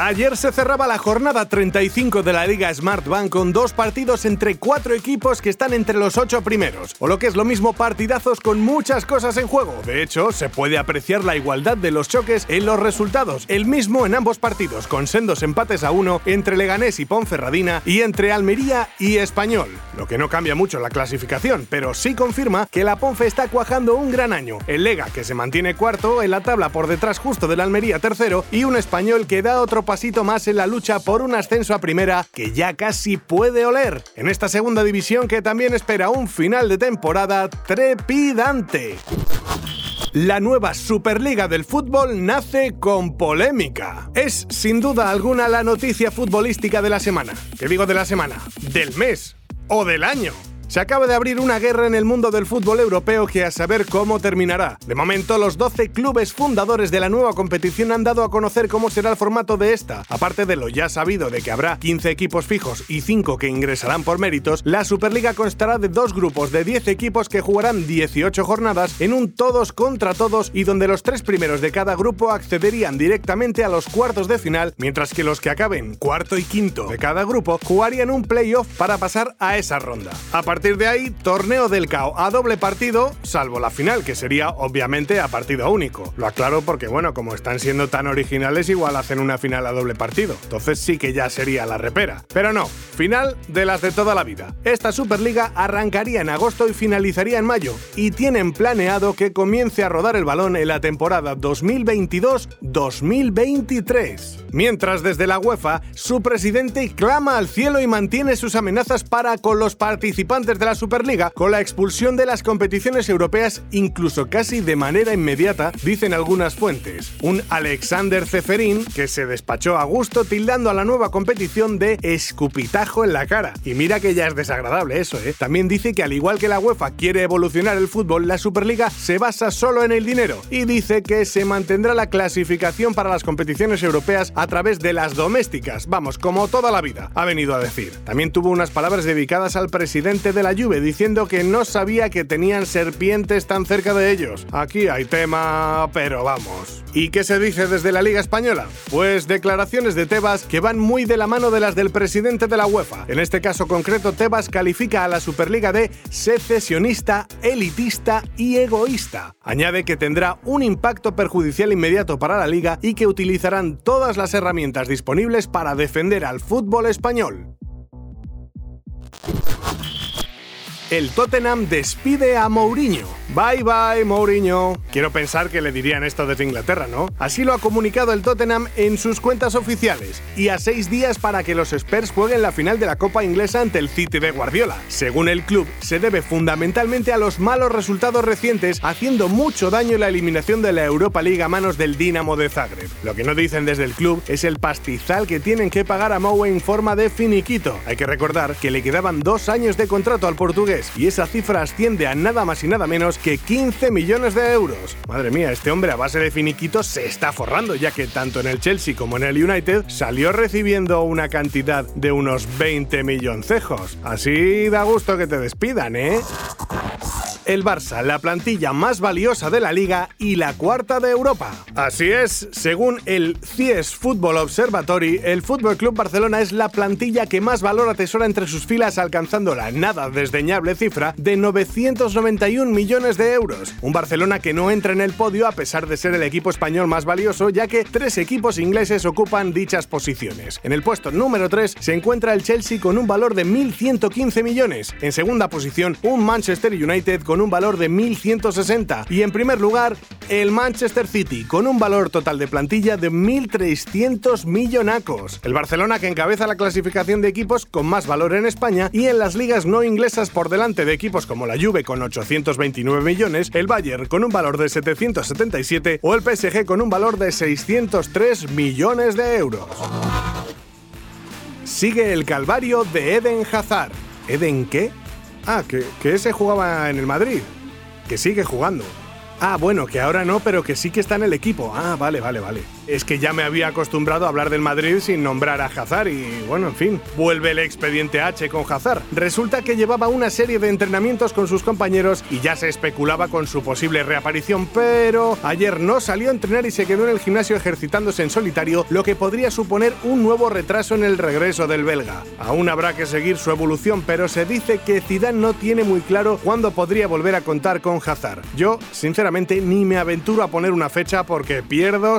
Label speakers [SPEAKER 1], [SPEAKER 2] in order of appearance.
[SPEAKER 1] Ayer se cerraba la jornada 35 de la Liga Smartbank con dos partidos entre cuatro equipos que están entre los ocho primeros, o lo que es lo mismo partidazos con muchas cosas en juego. De hecho, se puede apreciar la igualdad de los choques en los resultados, el mismo en ambos partidos, con sendos empates a uno entre Leganés y Ponferradina y entre Almería y Español. Lo que no cambia mucho la clasificación, pero sí confirma que la Ponfe está cuajando un gran año. El Lega, que se mantiene cuarto en la tabla por detrás justo del Almería tercero, y un Español que da otro pasito más en la lucha por un ascenso a primera que ya casi puede oler. En esta segunda división que también espera un final de temporada trepidante. La nueva Superliga del Fútbol nace con polémica. Es sin duda alguna la noticia futbolística de la semana. ¿Qué digo de la semana? Del mes o del año. Se acaba de abrir una guerra en el mundo del fútbol europeo que a saber cómo terminará. De momento, los 12 clubes fundadores de la nueva competición han dado a conocer cómo será el formato de esta. Aparte de lo ya sabido de que habrá 15 equipos fijos y 5 que ingresarán por méritos, la Superliga constará de dos grupos de 10 equipos que jugarán 18 jornadas en un todos contra todos y donde los tres primeros de cada grupo accederían directamente a los cuartos de final, mientras que los que acaben cuarto y quinto de cada grupo jugarían un playoff para pasar a esa ronda. Partir de ahí, torneo del CAO a doble partido, salvo la final, que sería obviamente a partido único. Lo aclaro porque, bueno, como están siendo tan originales, igual hacen una final a doble partido. Entonces sí que ya sería la repera. Pero no, final de las de toda la vida. Esta Superliga arrancaría en agosto y finalizaría en mayo, y tienen planeado que comience a rodar el balón en la temporada 2022-2023. Mientras desde la UEFA, su presidente clama al cielo y mantiene sus amenazas para con los participantes de la Superliga con la expulsión de las competiciones europeas incluso casi de manera inmediata, dicen algunas fuentes. Un Alexander Ceferín que se despachó a gusto tildando a la nueva competición de escupitajo en la cara. Y mira que ya es desagradable eso, ¿eh? También dice que al igual que la UEFA quiere evolucionar el fútbol, la Superliga se basa solo en el dinero y dice que se mantendrá la clasificación para las competiciones europeas a través de las domésticas, vamos, como toda la vida, ha venido a decir. También tuvo unas palabras dedicadas al presidente de la Juve diciendo que no sabía que tenían serpientes tan cerca de ellos. Aquí hay tema, pero vamos. ¿Y qué se dice desde la Liga Española? Pues declaraciones de Tebas que van muy de la mano de las del presidente de la UEFA. En este caso concreto, Tebas califica a la Superliga de secesionista, elitista y egoísta. Añade que tendrá un impacto perjudicial inmediato para la liga y que utilizarán todas las herramientas disponibles para defender al fútbol español. El Tottenham despide a Mourinho. Bye bye, Mourinho. Quiero pensar que le dirían esto desde Inglaterra, ¿no? Así lo ha comunicado el Tottenham en sus cuentas oficiales y a seis días para que los Spurs jueguen la final de la Copa Inglesa ante el City de Guardiola. Según el club, se debe fundamentalmente a los malos resultados recientes, haciendo mucho daño la eliminación de la Europa League a manos del Dinamo de Zagreb. Lo que no dicen desde el club es el pastizal que tienen que pagar a Mou en forma de finiquito. Hay que recordar que le quedaban dos años de contrato al portugués y esa cifra asciende a nada más y nada menos que 15 millones de euros. Madre mía, este hombre a base de finiquitos se está forrando, ya que tanto en el Chelsea como en el United salió recibiendo una cantidad de unos 20 milloncejos. Así da gusto que te despidan, ¿eh? El Barça, la plantilla más valiosa de la liga y la cuarta de Europa. Así es, según el CIES Football Observatory, el Fútbol Club Barcelona es la plantilla que más valor atesora entre sus filas, alcanzando la nada desdeñable cifra de 991 millones de euros. Un Barcelona que no entra en el podio a pesar de ser el equipo español más valioso, ya que tres equipos ingleses ocupan dichas posiciones. En el puesto número 3 se encuentra el Chelsea con un valor de 1.115 millones. En segunda posición, un Manchester United con un valor de 1.160 y en primer lugar el Manchester City con un valor total de plantilla de 1.300 millonacos. El Barcelona que encabeza la clasificación de equipos con más valor en España y en las ligas no inglesas por delante de equipos como la Juve con 829 millones, el Bayern con un valor de 777 o el PSG con un valor de 603 millones de euros. Sigue el calvario de Eden Hazard. ¿Eden qué? Ah, que, que ese jugaba en el Madrid. Que sigue jugando. Ah, bueno, que ahora no, pero que sí que está en el equipo. Ah, vale, vale, vale. Es que ya me había acostumbrado a hablar del Madrid sin nombrar a Hazard y, bueno, en fin, vuelve el expediente H con Hazard. Resulta que llevaba una serie de entrenamientos con sus compañeros y ya se especulaba con su posible reaparición, pero ayer no salió a entrenar y se quedó en el gimnasio ejercitándose en solitario, lo que podría suponer un nuevo retraso en el regreso del belga. Aún habrá que seguir su evolución, pero se dice que Zidane no tiene muy claro cuándo podría volver a contar con Hazard. Yo, sinceramente, ni me aventuro a poner una fecha porque pierdo